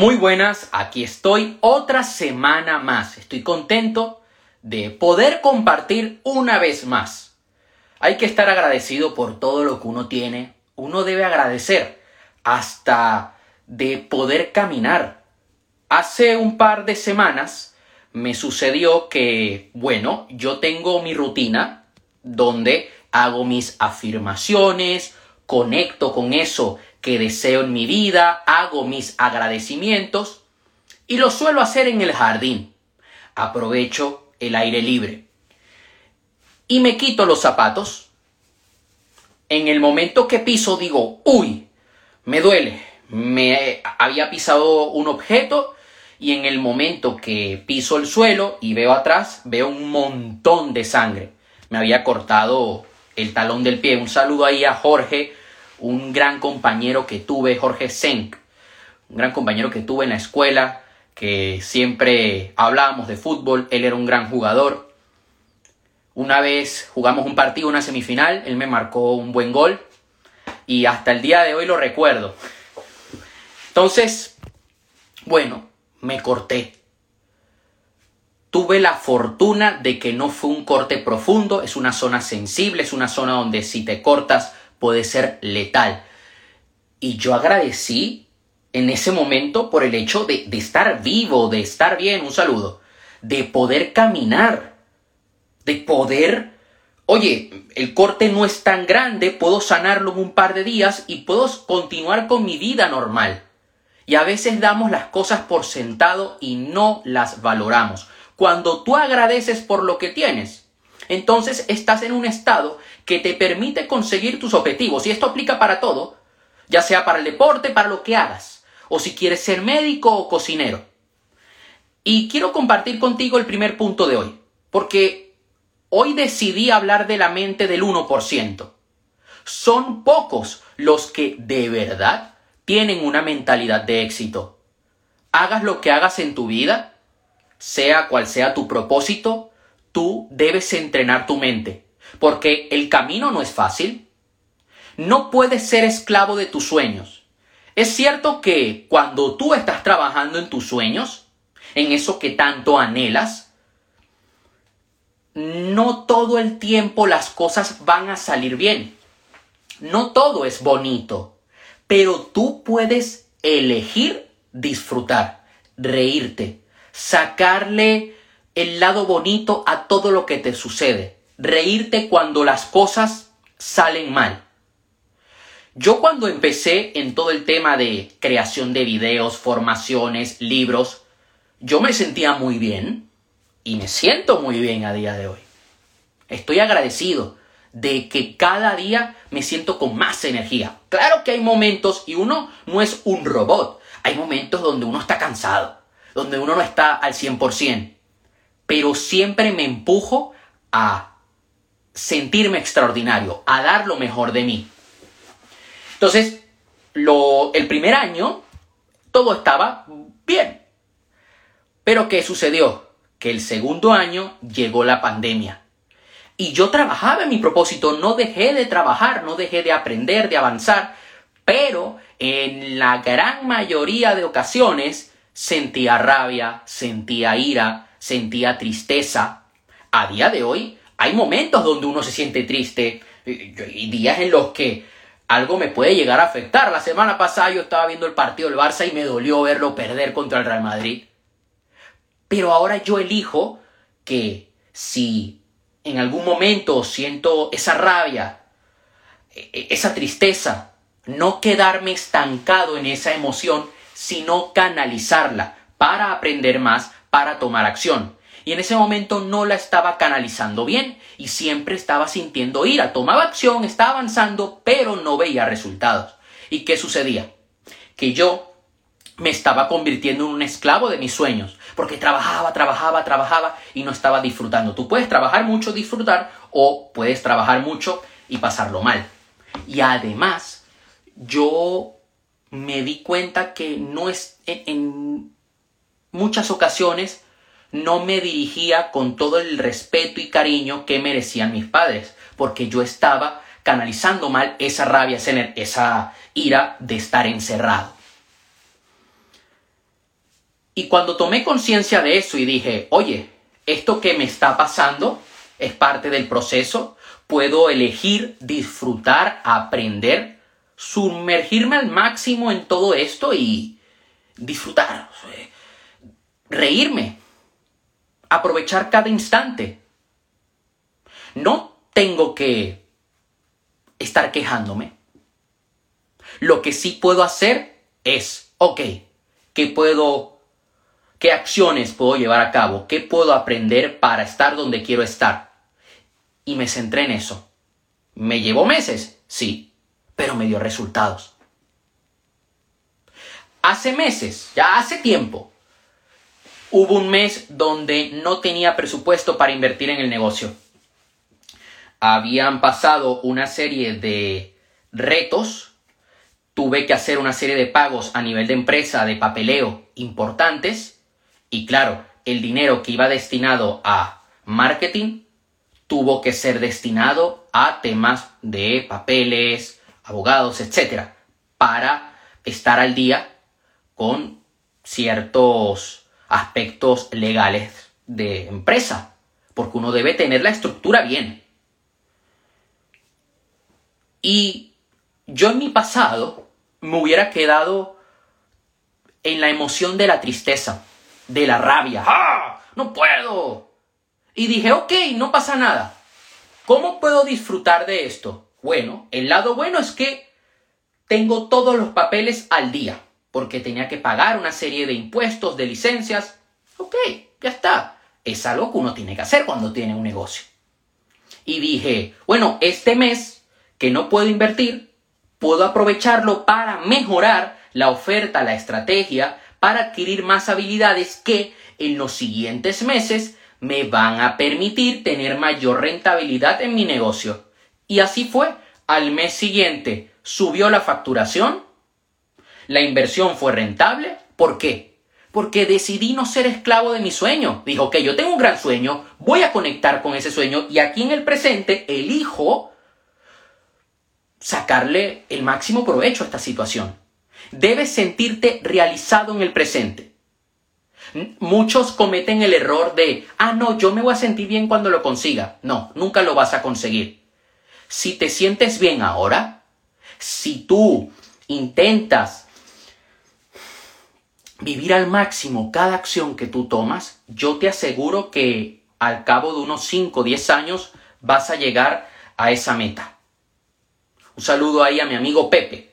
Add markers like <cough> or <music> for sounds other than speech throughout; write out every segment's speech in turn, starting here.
Muy buenas, aquí estoy otra semana más. Estoy contento de poder compartir una vez más. Hay que estar agradecido por todo lo que uno tiene. Uno debe agradecer hasta de poder caminar. Hace un par de semanas me sucedió que, bueno, yo tengo mi rutina donde hago mis afirmaciones, conecto con eso que deseo en mi vida, hago mis agradecimientos y lo suelo hacer en el jardín. Aprovecho el aire libre. Y me quito los zapatos. En el momento que piso digo, uy, me duele. Me había pisado un objeto y en el momento que piso el suelo y veo atrás, veo un montón de sangre. Me había cortado el talón del pie. Un saludo ahí a Jorge, un gran compañero que tuve, Jorge Senk, un gran compañero que tuve en la escuela, que siempre hablábamos de fútbol, él era un gran jugador. Una vez jugamos un partido, una semifinal, él me marcó un buen gol y hasta el día de hoy lo recuerdo. Entonces, bueno, me corté. Tuve la fortuna de que no fue un corte profundo, es una zona sensible, es una zona donde si te cortas puede ser letal. Y yo agradecí en ese momento por el hecho de, de estar vivo, de estar bien, un saludo, de poder caminar, de poder, oye, el corte no es tan grande, puedo sanarlo en un par de días y puedo continuar con mi vida normal. Y a veces damos las cosas por sentado y no las valoramos. Cuando tú agradeces por lo que tienes, entonces estás en un estado que te permite conseguir tus objetivos. Y esto aplica para todo, ya sea para el deporte, para lo que hagas, o si quieres ser médico o cocinero. Y quiero compartir contigo el primer punto de hoy, porque hoy decidí hablar de la mente del 1%. Son pocos los que de verdad tienen una mentalidad de éxito. Hagas lo que hagas en tu vida, sea cual sea tu propósito, tú debes entrenar tu mente porque el camino no es fácil. No puedes ser esclavo de tus sueños. Es cierto que cuando tú estás trabajando en tus sueños, en eso que tanto anhelas, no todo el tiempo las cosas van a salir bien. No todo es bonito, pero tú puedes elegir disfrutar, reírte, sacarle el lado bonito a todo lo que te sucede reírte cuando las cosas salen mal. Yo cuando empecé en todo el tema de creación de videos, formaciones, libros, yo me sentía muy bien y me siento muy bien a día de hoy. Estoy agradecido de que cada día me siento con más energía. Claro que hay momentos y uno no es un robot. Hay momentos donde uno está cansado, donde uno no está al 100%. Pero siempre me empujo a sentirme extraordinario, a dar lo mejor de mí. Entonces, lo, el primer año todo estaba bien. Pero ¿qué sucedió? Que el segundo año llegó la pandemia. Y yo trabajaba en mi propósito, no dejé de trabajar, no dejé de aprender, de avanzar, pero en la gran mayoría de ocasiones sentía rabia, sentía ira, sentía tristeza. A día de hoy hay momentos donde uno se siente triste y días en los que algo me puede llegar a afectar. La semana pasada yo estaba viendo el partido del Barça y me dolió verlo perder contra el Real Madrid. Pero ahora yo elijo que si en algún momento siento esa rabia, e, e, esa tristeza, no quedarme estancado en esa emoción, sino canalizarla para aprender más, para tomar acción y en ese momento no la estaba canalizando bien y siempre estaba sintiendo ira. Tomaba acción, estaba avanzando, pero no veía resultados. ¿Y qué sucedía? Que yo me estaba convirtiendo en un esclavo de mis sueños, porque trabajaba, trabajaba, trabajaba y no estaba disfrutando. Tú puedes trabajar mucho, disfrutar, o puedes trabajar mucho y pasarlo mal. Y además, yo me di cuenta que no es muchas ocasiones no me dirigía con todo el respeto y cariño que merecían mis padres, porque yo estaba canalizando mal esa rabia, esa ira de estar encerrado. Y cuando tomé conciencia de eso y dije, oye, esto que me está pasando es parte del proceso, puedo elegir disfrutar, aprender, sumergirme al máximo en todo esto y disfrutar, reírme, aprovechar cada instante. No tengo que estar quejándome. Lo que sí puedo hacer es, ok, ¿qué puedo, qué acciones puedo llevar a cabo? ¿Qué puedo aprender para estar donde quiero estar? Y me centré en eso. ¿Me llevó meses? Sí, pero me dio resultados. Hace meses, ya hace tiempo, hubo un mes donde no tenía presupuesto para invertir en el negocio. Habían pasado una serie de retos, tuve que hacer una serie de pagos a nivel de empresa de papeleo importantes y claro, el dinero que iba destinado a marketing tuvo que ser destinado a temas de papeles, abogados, etcétera, para estar al día con ciertos aspectos legales de empresa, porque uno debe tener la estructura bien. Y yo en mi pasado me hubiera quedado en la emoción de la tristeza, de la rabia. ¡Ah! ¡No puedo! Y dije, ok, no pasa nada. ¿Cómo puedo disfrutar de esto? Bueno, el lado bueno es que tengo todos los papeles al día porque tenía que pagar una serie de impuestos, de licencias. Ok, ya está. Es algo que uno tiene que hacer cuando tiene un negocio. Y dije, bueno, este mes que no puedo invertir, puedo aprovecharlo para mejorar la oferta, la estrategia, para adquirir más habilidades que en los siguientes meses me van a permitir tener mayor rentabilidad en mi negocio. Y así fue. Al mes siguiente subió la facturación, la inversión fue rentable. ¿Por qué? Porque decidí no ser esclavo de mi sueño. Dijo, que yo tengo un gran sueño, voy a conectar con ese sueño y aquí en el presente elijo sacarle el máximo provecho a esta situación. Debes sentirte realizado en el presente. Muchos cometen el error de, ah, no, yo me voy a sentir bien cuando lo consiga. No, nunca lo vas a conseguir. Si te sientes bien ahora, si tú intentas vivir al máximo cada acción que tú tomas, yo te aseguro que al cabo de unos 5 o 10 años vas a llegar a esa meta. Un saludo ahí a mi amigo Pepe,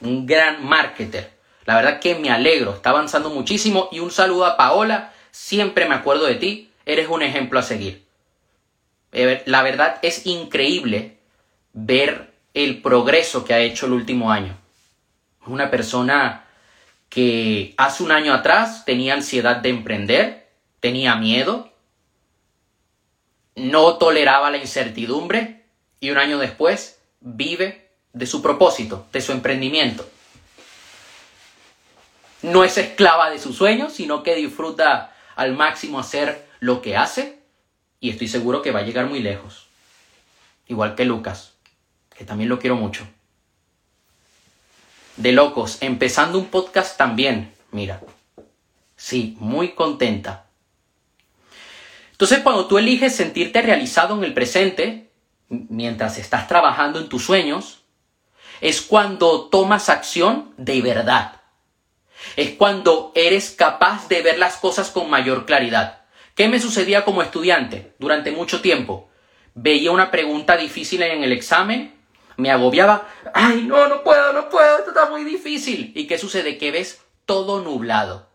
un gran marketer. La verdad que me alegro, está avanzando muchísimo y un saludo a Paola, siempre me acuerdo de ti, eres un ejemplo a seguir. Eh, la verdad es increíble ver el progreso que ha hecho el último año. Una persona que hace un año atrás tenía ansiedad de emprender, tenía miedo, no toleraba la incertidumbre y un año después vive de su propósito, de su emprendimiento. No es esclava de sus sueños, sino que disfruta al máximo hacer lo que hace y estoy seguro que va a llegar muy lejos. Igual que Lucas, que también lo quiero mucho de locos, empezando un podcast también, mira. Sí, muy contenta. Entonces, cuando tú eliges sentirte realizado en el presente, mientras estás trabajando en tus sueños, es cuando tomas acción de verdad. Es cuando eres capaz de ver las cosas con mayor claridad. ¿Qué me sucedía como estudiante durante mucho tiempo? Veía una pregunta difícil en el examen me agobiaba. Ay, no, no puedo, no puedo, esto está muy difícil. ¿Y qué sucede? Que ves todo nublado.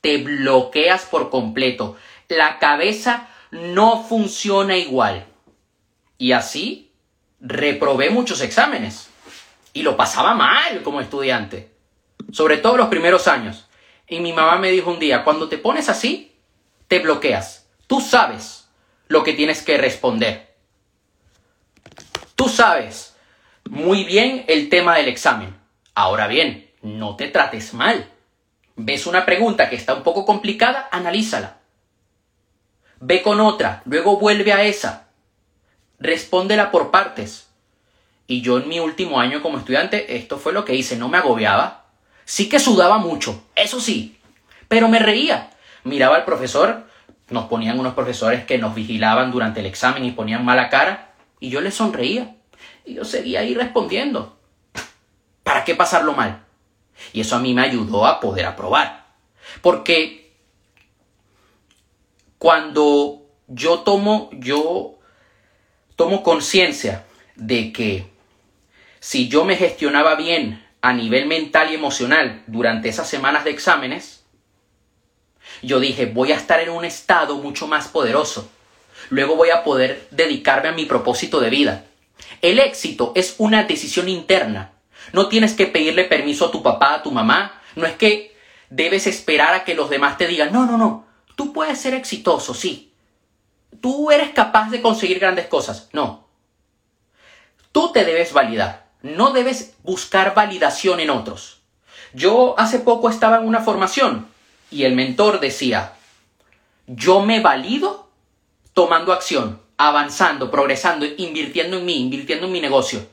Te bloqueas por completo. La cabeza no funciona igual. Y así reprobé muchos exámenes. Y lo pasaba mal como estudiante. Sobre todo los primeros años. Y mi mamá me dijo un día, cuando te pones así, te bloqueas. Tú sabes lo que tienes que responder. Tú sabes muy bien el tema del examen. Ahora bien, no te trates mal. Ves una pregunta que está un poco complicada, analízala. Ve con otra, luego vuelve a esa. Respóndela por partes. Y yo en mi último año como estudiante, esto fue lo que hice, no me agobiaba. Sí que sudaba mucho, eso sí, Pero me reía. Miraba al profesor, nos ponían unos profesores que nos vigilaban durante el examen y ponían mala cara, y yo les sonreía. Y yo seguía ahí respondiendo. ¿Para qué pasarlo mal? Y eso a mí me ayudó a poder aprobar. Porque cuando yo tomo, yo tomo conciencia de que si yo me gestionaba bien a nivel mental y emocional durante esas semanas de exámenes, yo dije, voy a estar en un estado mucho más poderoso. Luego voy a poder dedicarme a mi propósito de vida. El éxito es una decisión interna. No tienes que pedirle permiso a tu papá, a tu mamá. No es que debes esperar a que los demás te digan, no, no, no, tú puedes ser exitoso, sí. Tú eres capaz de conseguir grandes cosas. No. Tú te debes validar. No debes buscar validación en otros. Yo hace poco estaba en una formación y el mentor decía, yo me valido tomando acción, avanzando, progresando, invirtiendo en mí, invirtiendo en mi negocio.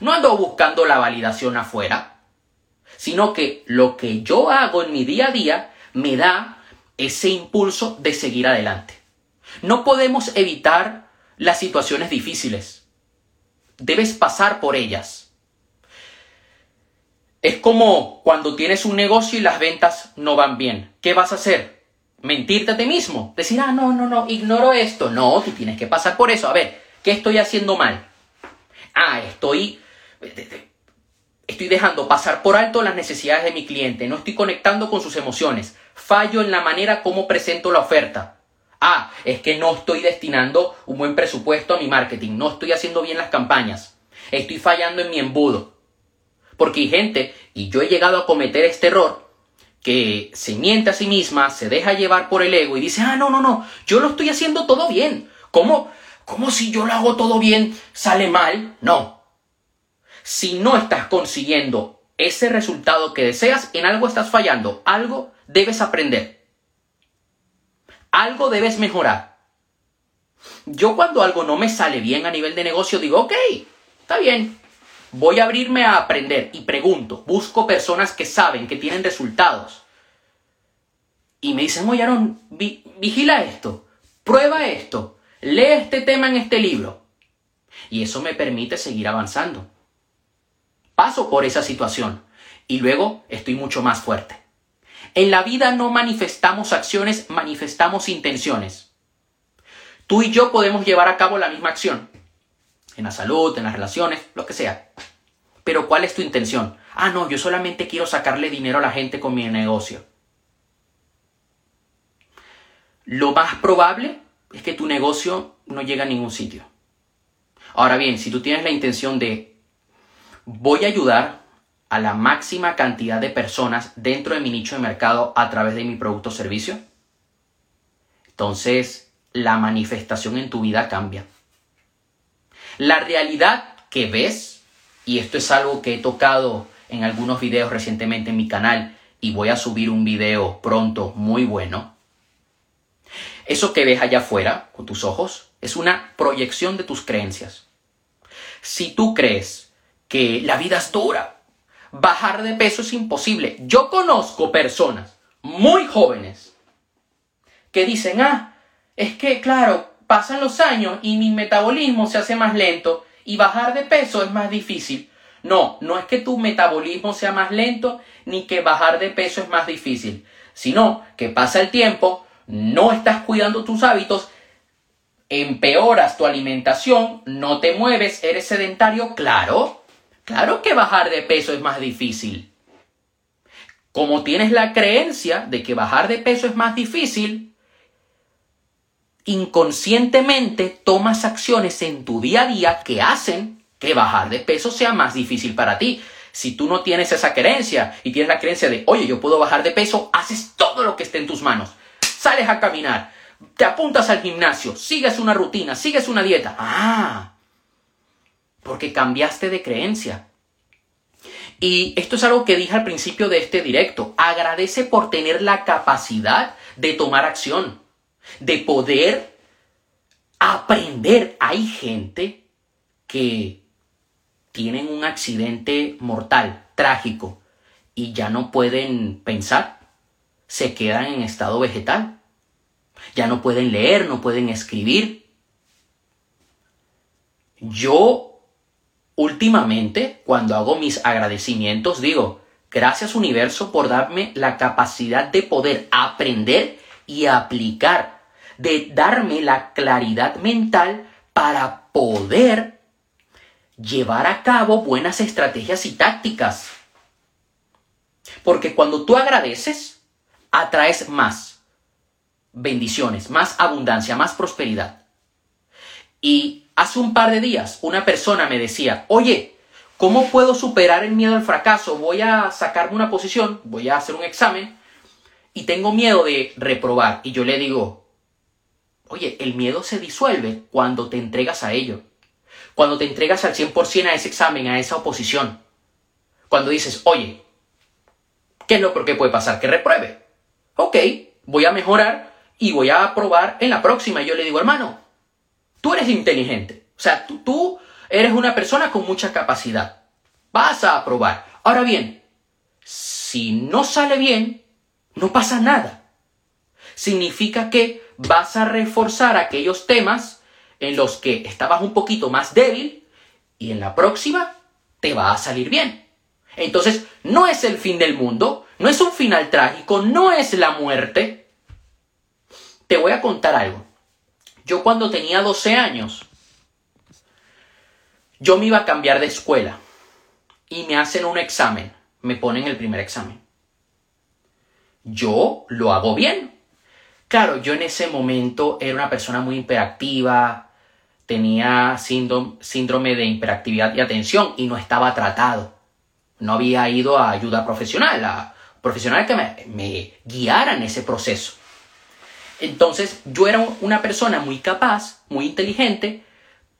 No ando buscando la validación afuera, sino que lo que yo hago en mi día a día me da ese impulso de seguir adelante. No podemos evitar las situaciones difíciles. Debes pasar por ellas. Es como cuando tienes un negocio y las ventas no van bien. ¿Qué vas a hacer? Mentirte a ti mismo. Decir, ah, no, no, no, ignoro esto. No, tú tienes que pasar por eso. A ver, ¿qué estoy haciendo mal? Ah, estoy... Estoy dejando pasar por alto las necesidades de mi cliente. No estoy conectando con sus emociones. Fallo en la manera como presento la oferta. Ah, es que no estoy destinando un buen presupuesto a mi marketing. No estoy haciendo bien las campañas. Estoy fallando en mi embudo. Porque hay gente, y yo he llegado a cometer este error, que se miente a sí misma, se deja llevar por el ego y dice, ah, no, no, no, yo lo estoy haciendo todo bien. ¿Cómo? ¿Cómo si yo lo hago todo bien sale mal? No. Si no estás consiguiendo ese resultado que deseas, en algo estás fallando, algo debes aprender. Algo debes mejorar. Yo cuando algo no me sale bien a nivel de negocio digo, ok, está bien, Voy a abrirme a aprender y pregunto, busco personas que saben, que tienen resultados. Y me dicen, oye Aaron, vigila esto, prueba esto, lee este tema en este libro. Y eso me permite seguir avanzando. Paso por esa situación y luego estoy mucho más fuerte. En la vida no manifestamos acciones, manifestamos intenciones. Tú y yo podemos llevar a cabo la misma acción, en la salud, en las relaciones, lo que sea. Pero ¿cuál es tu intención? Ah, no, yo solamente quiero sacarle dinero a la gente con mi negocio. Lo más probable es que tu negocio no llegue a ningún sitio. Ahora bien, si tú tienes la intención de voy a ayudar a la máxima cantidad de personas dentro de mi nicho de mercado a través de mi producto o servicio, entonces la manifestación en tu vida cambia. La realidad que ves, y esto es algo que he tocado en algunos videos recientemente en mi canal y voy a subir un video pronto muy bueno. Eso que ves allá afuera con tus ojos es una proyección de tus creencias. Si tú crees que la vida es dura, bajar de peso es imposible. Yo conozco personas muy jóvenes que dicen, ah, es que claro, pasan los años y mi metabolismo se hace más lento y bajar de peso es más difícil. No, no es que tu metabolismo sea más lento ni que bajar de peso es más difícil, sino que pasa el tiempo, no estás cuidando tus hábitos, empeoras tu alimentación, no te mueves, eres sedentario, claro, claro que bajar de peso es más difícil. Como tienes la creencia de que bajar de peso es más difícil, inconscientemente tomas acciones en tu día a día que hacen que bajar de peso sea más difícil para ti. Si tú no tienes esa creencia y tienes la creencia de, oye, yo puedo bajar de peso, haces todo lo que esté en tus manos. Sales a caminar, te apuntas al gimnasio, sigues una rutina, sigues una dieta. Ah, porque cambiaste de creencia. Y esto es algo que dije al principio de este directo. Agradece por tener la capacidad de tomar acción de poder aprender. Hay gente que tienen un accidente mortal, trágico, y ya no pueden pensar. se quedan en estado vegetal. Ya no pueden leer, no pueden escribir. Yo últimamente, cuando hago mis agradecimientos, digo, gracias universo por darme la capacidad de poder aprender y aplicar, de darme la claridad mental para poder llevar a cabo buenas estrategias y tácticas. Porque cuando tú agradeces, atraes más bendiciones, más abundancia, más prosperidad. Y hace un par de días una persona me decía, oye, ¿cómo puedo superar el miedo al fracaso? Voy a sacarme una posición, voy a hacer un examen y tengo miedo de reprobar. Y yo le digo, oye, el miedo se disuelve cuando te entregas a ello. Cuando te entregas al 100% a ese examen, a esa oposición. Cuando dices, oye, ¿qué es lo que puede pasar? Que repruebe. Ok, voy a mejorar y voy a aprobar en la próxima. Y yo le digo, hermano, tú eres inteligente. O sea, tú, tú eres una persona con mucha capacidad. Vas a aprobar. Ahora bien, si no sale bien, no pasa nada. Significa que vas a reforzar aquellos temas en los que estabas un poquito más débil y en la próxima te va a salir bien. Entonces, no es el fin del mundo, no es un final trágico, no es la muerte. Te voy a contar algo. Yo cuando tenía 12 años, yo me iba a cambiar de escuela y me hacen un examen, me ponen el primer examen. Yo lo hago bien. Claro, yo en ese momento era una persona muy hiperactiva, tenía síndrome de hiperactividad y atención y no estaba tratado. No había ido a ayuda profesional, a profesionales que me, me guiaran ese proceso. Entonces yo era una persona muy capaz, muy inteligente,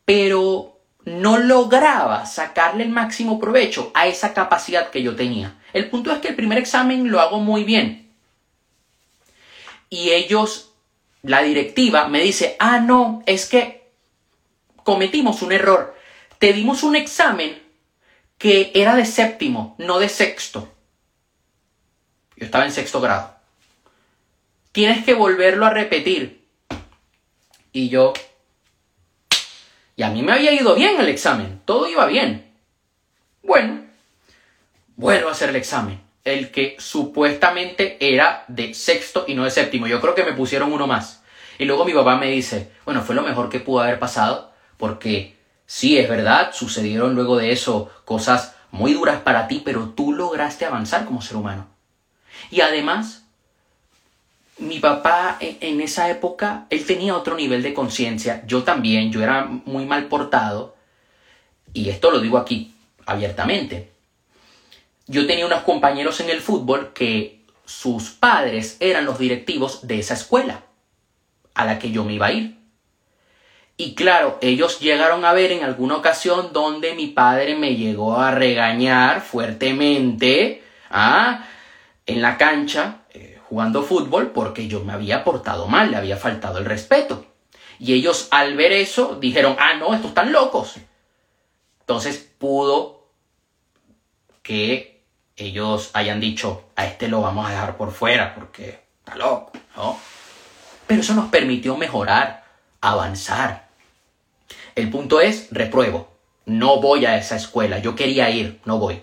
pero no lograba sacarle el máximo provecho a esa capacidad que yo tenía. El punto es que el primer examen lo hago muy bien. Y ellos, la directiva, me dice, ah, no, es que cometimos un error. Te dimos un examen que era de séptimo, no de sexto. Yo estaba en sexto grado. Tienes que volverlo a repetir. Y yo... Y a mí me había ido bien el examen, todo iba bien. Bueno, vuelvo a hacer el examen. El que supuestamente era de sexto y no de séptimo. Yo creo que me pusieron uno más. Y luego mi papá me dice, bueno, fue lo mejor que pudo haber pasado porque sí, es verdad, sucedieron luego de eso cosas muy duras para ti, pero tú lograste avanzar como ser humano. Y además, mi papá e, en esa época, él tenía otro nivel de conciencia, yo también, yo era muy mal portado, y esto lo digo aquí abiertamente. Yo tenía unos compañeros en el fútbol que sus padres eran los directivos de esa escuela a la que yo me iba a ir. Y claro, ellos llegaron a ver en alguna ocasión donde mi padre me llegó a regañar fuertemente ¿ah? en la cancha eh, jugando fútbol porque yo me había portado mal, le había faltado el respeto. Y ellos al ver eso dijeron, ah, no, estos están locos. Entonces pudo que ellos hayan dicho, a este lo vamos a dejar por fuera porque está loco, ¿no? Pero eso nos permitió mejorar, avanzar. El punto es, repruebo. No voy a esa escuela. Yo quería ir, no voy.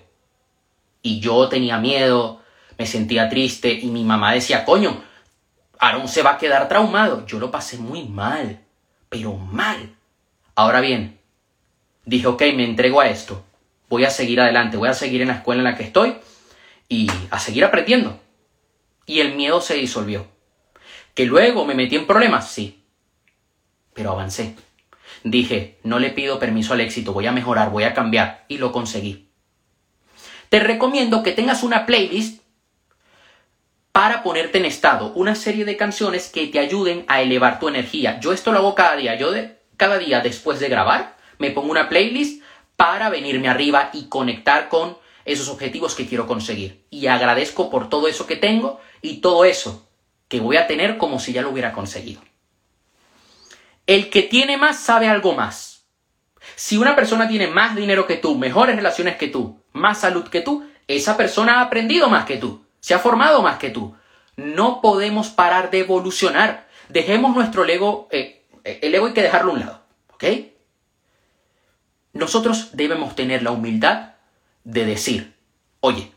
Y yo tenía miedo, me sentía triste y mi mamá decía, coño, Aaron se va a quedar traumado. Yo lo pasé muy mal, pero mal. Ahora bien, dije, ok, me entrego a esto. Voy a seguir adelante, voy a seguir en la escuela en la que estoy y a seguir aprendiendo. Y el miedo se disolvió. ¿Que luego me metí en problemas? Sí. Pero avancé. Dije, no le pido permiso al éxito, voy a mejorar, voy a cambiar y lo conseguí. Te recomiendo que tengas una playlist para ponerte en estado, una serie de canciones que te ayuden a elevar tu energía. Yo esto lo hago cada día, yo de, cada día después de grabar me pongo una playlist para venirme arriba y conectar con esos objetivos que quiero conseguir. Y agradezco por todo eso que tengo y todo eso que voy a tener como si ya lo hubiera conseguido. El que tiene más sabe algo más. Si una persona tiene más dinero que tú, mejores relaciones que tú, más salud que tú, esa persona ha aprendido más que tú, se ha formado más que tú. No podemos parar de evolucionar. Dejemos nuestro ego, eh, el ego hay que dejarlo a un lado, ¿ok? Nosotros debemos tener la humildad de decir, oye,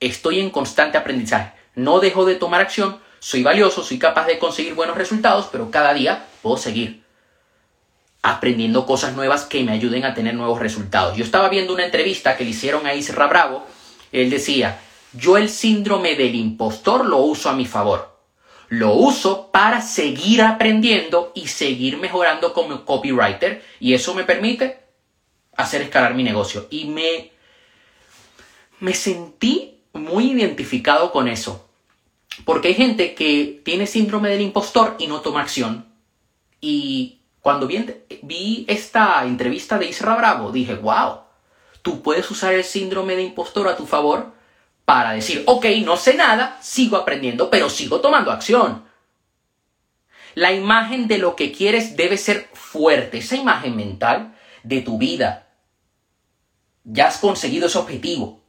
estoy en constante aprendizaje, no dejo de tomar acción, soy valioso, soy capaz de conseguir buenos resultados, pero cada día puedo seguir aprendiendo cosas nuevas que me ayuden a tener nuevos resultados. Yo estaba viendo una entrevista que le hicieron a Isra Bravo, él decía, yo el síndrome del impostor lo uso a mi favor. Lo uso para seguir aprendiendo y seguir mejorando como copywriter y eso me permite hacer escalar mi negocio. Y me, me sentí muy identificado con eso. Porque hay gente que tiene síndrome del impostor y no toma acción. Y cuando vi, vi esta entrevista de Isra Bravo, dije, wow, tú puedes usar el síndrome de impostor a tu favor para decir, ok, no sé nada, sigo aprendiendo, pero sigo tomando acción. La imagen de lo que quieres debe ser fuerte, esa imagen mental de tu vida. Ya has conseguido ese objetivo.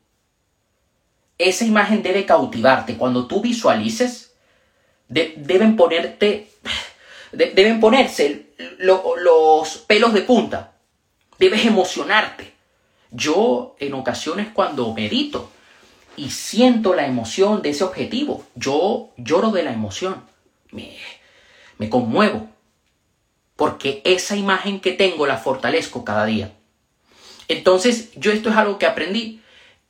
Esa imagen debe cautivarte. Cuando tú visualices, deben ponerte, <sighs> deben ponerse los pelos de punta. Debes emocionarte. Yo en ocasiones cuando medito, y siento la emoción de ese objetivo. Yo lloro de la emoción. Me conmuevo. Porque esa imagen que tengo la fortalezco cada día. Entonces, yo esto es algo que aprendí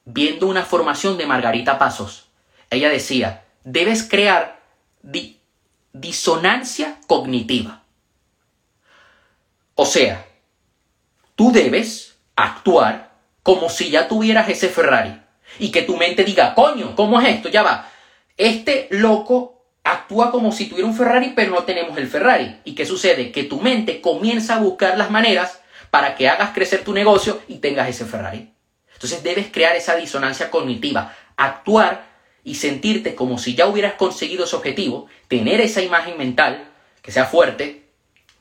viendo una formación de Margarita Pasos. Ella decía, debes crear disonancia cognitiva. O sea, tú debes actuar como si ya tuvieras ese Ferrari y que tu mente diga, coño, ¿cómo es esto? Ya va. Este loco actúa como si tuviera un Ferrari, pero no tenemos el Ferrari. ¿Y qué sucede? Que tu mente comienza a buscar las maneras para que hagas crecer tu negocio y tengas ese Ferrari. Entonces debes crear esa disonancia cognitiva, actuar y sentirte como si ya hubieras conseguido ese objetivo, tener esa imagen mental que sea fuerte,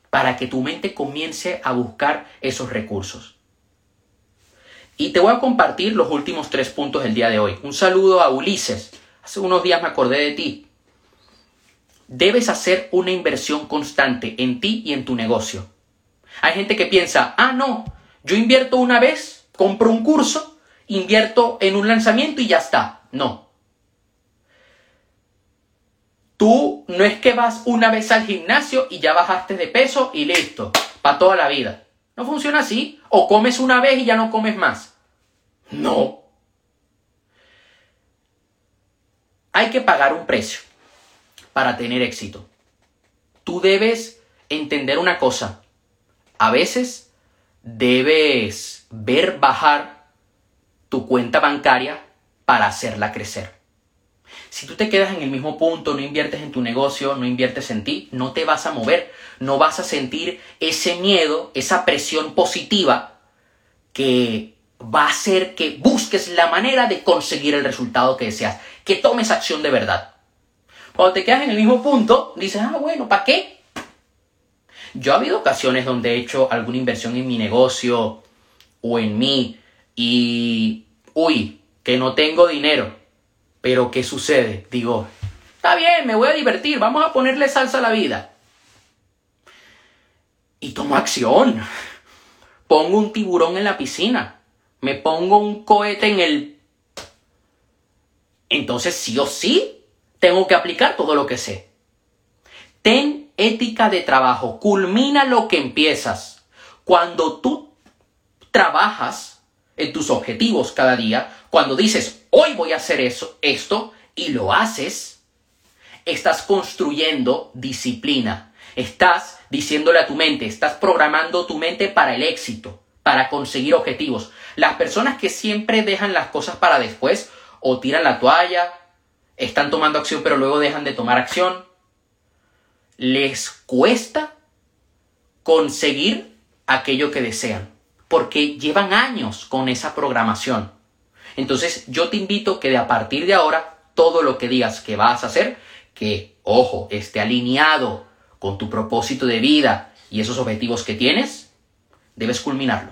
para que tu mente comience a buscar esos recursos. Y te voy a compartir los últimos tres puntos del día de hoy. Un saludo a Ulises. Hace unos días me acordé de ti. Debes hacer una inversión constante en ti y en tu negocio. Hay gente que piensa, ah, no, yo invierto una vez, compro un curso, invierto en un lanzamiento y ya está. No. Tú no es que vas una vez al gimnasio y ya bajaste de peso y listo, para toda la vida. No funciona así. O comes una vez y ya no comes más. No. Hay que pagar un precio para tener éxito. Tú debes entender una cosa. A veces debes ver bajar tu cuenta bancaria para hacerla crecer. Si tú te quedas en el mismo punto, no inviertes en tu negocio, no inviertes en ti, no te vas a mover, no vas a sentir ese miedo, esa presión positiva que va a hacer que busques la manera de conseguir el resultado que deseas, que tomes acción de verdad. Cuando te quedas en el mismo punto, dices, ah, bueno, ¿para qué? Yo ha habido ocasiones donde he hecho alguna inversión en mi negocio o en mí y, uy, que no tengo dinero pero ¿qué sucede? Digo, está bien, me voy a divertir, vamos a ponerle salsa a la vida. Y tomo acción. Pongo un tiburón en la piscina. Me pongo un cohete en el... Entonces sí o sí tengo que aplicar todo lo que sé. Ten ética de trabajo. Culmina lo que empiezas. Cuando tú trabajas en tus objetivos cada día, cuando dices, hoy voy a hacer eso, esto, y lo haces, estás construyendo disciplina. Estás diciéndole a tu mente, estás programando tu mente para el éxito, para conseguir objetivos. Las personas que siempre dejan las cosas para después, o tiran la toalla, están tomando acción pero luego dejan de tomar acción, les cuesta conseguir aquello que desean, porque llevan años con esa programación. Entonces yo te invito que de a partir de ahora todo lo que digas que vas a hacer, que, ojo, esté alineado con tu propósito de vida y esos objetivos que tienes, debes culminarlo.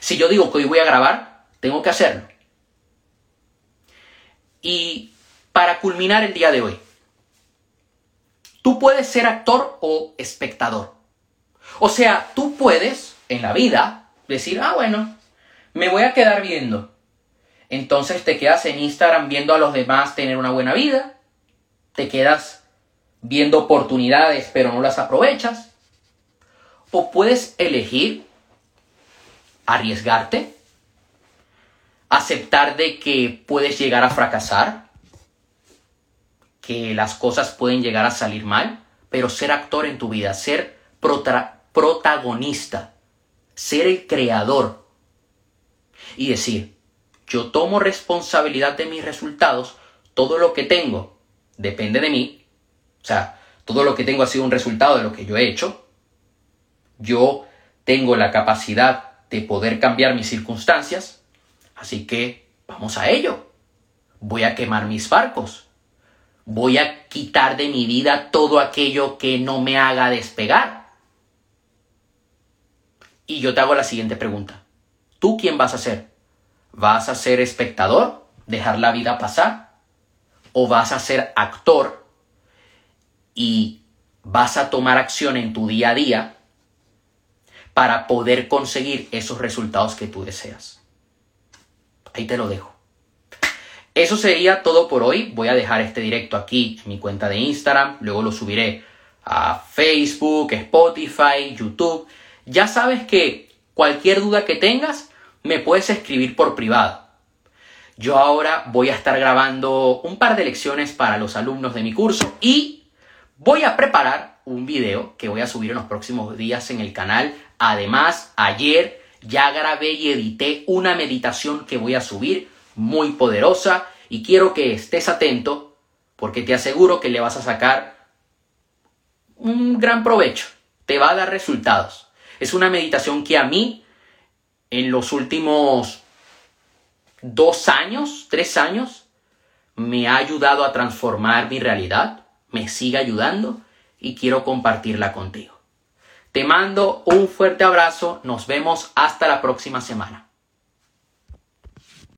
Si yo digo que hoy voy a grabar, tengo que hacerlo. Y para culminar el día de hoy, tú puedes ser actor o espectador. O sea, tú puedes en la vida decir, ah, bueno, me voy a quedar viendo. Entonces te quedas en Instagram viendo a los demás tener una buena vida, te quedas viendo oportunidades pero no las aprovechas. O puedes elegir arriesgarte, aceptar de que puedes llegar a fracasar, que las cosas pueden llegar a salir mal, pero ser actor en tu vida, ser protagonista, ser el creador y decir, yo tomo responsabilidad de mis resultados, todo lo que tengo depende de mí, o sea, todo lo que tengo ha sido un resultado de lo que yo he hecho, yo tengo la capacidad de poder cambiar mis circunstancias. Así que vamos a ello. Voy a quemar mis barcos. Voy a quitar de mi vida todo aquello que no me haga despegar. Y yo te hago la siguiente pregunta. ¿Tú quién vas a ser? ¿Vas a ser espectador? ¿Dejar la vida pasar? ¿O vas a ser actor y vas a tomar acción en tu día a día para poder conseguir esos resultados que tú deseas. Ahí te lo dejo. Eso sería todo por hoy. Voy a dejar este directo aquí en mi cuenta de Instagram. Luego lo subiré a Facebook, Spotify, YouTube. Ya sabes que cualquier duda que tengas me puedes escribir por privado. Yo ahora voy a estar grabando un par de lecciones para los alumnos de mi curso y voy a preparar un video que voy a subir en los próximos días en el canal Además, ayer ya grabé y edité una meditación que voy a subir muy poderosa y quiero que estés atento porque te aseguro que le vas a sacar un gran provecho. Te va a dar resultados. Es una meditación que a mí en los últimos dos años, tres años, me ha ayudado a transformar mi realidad, me sigue ayudando y quiero compartirla contigo. Te mando un fuerte abrazo, nos vemos hasta la próxima semana.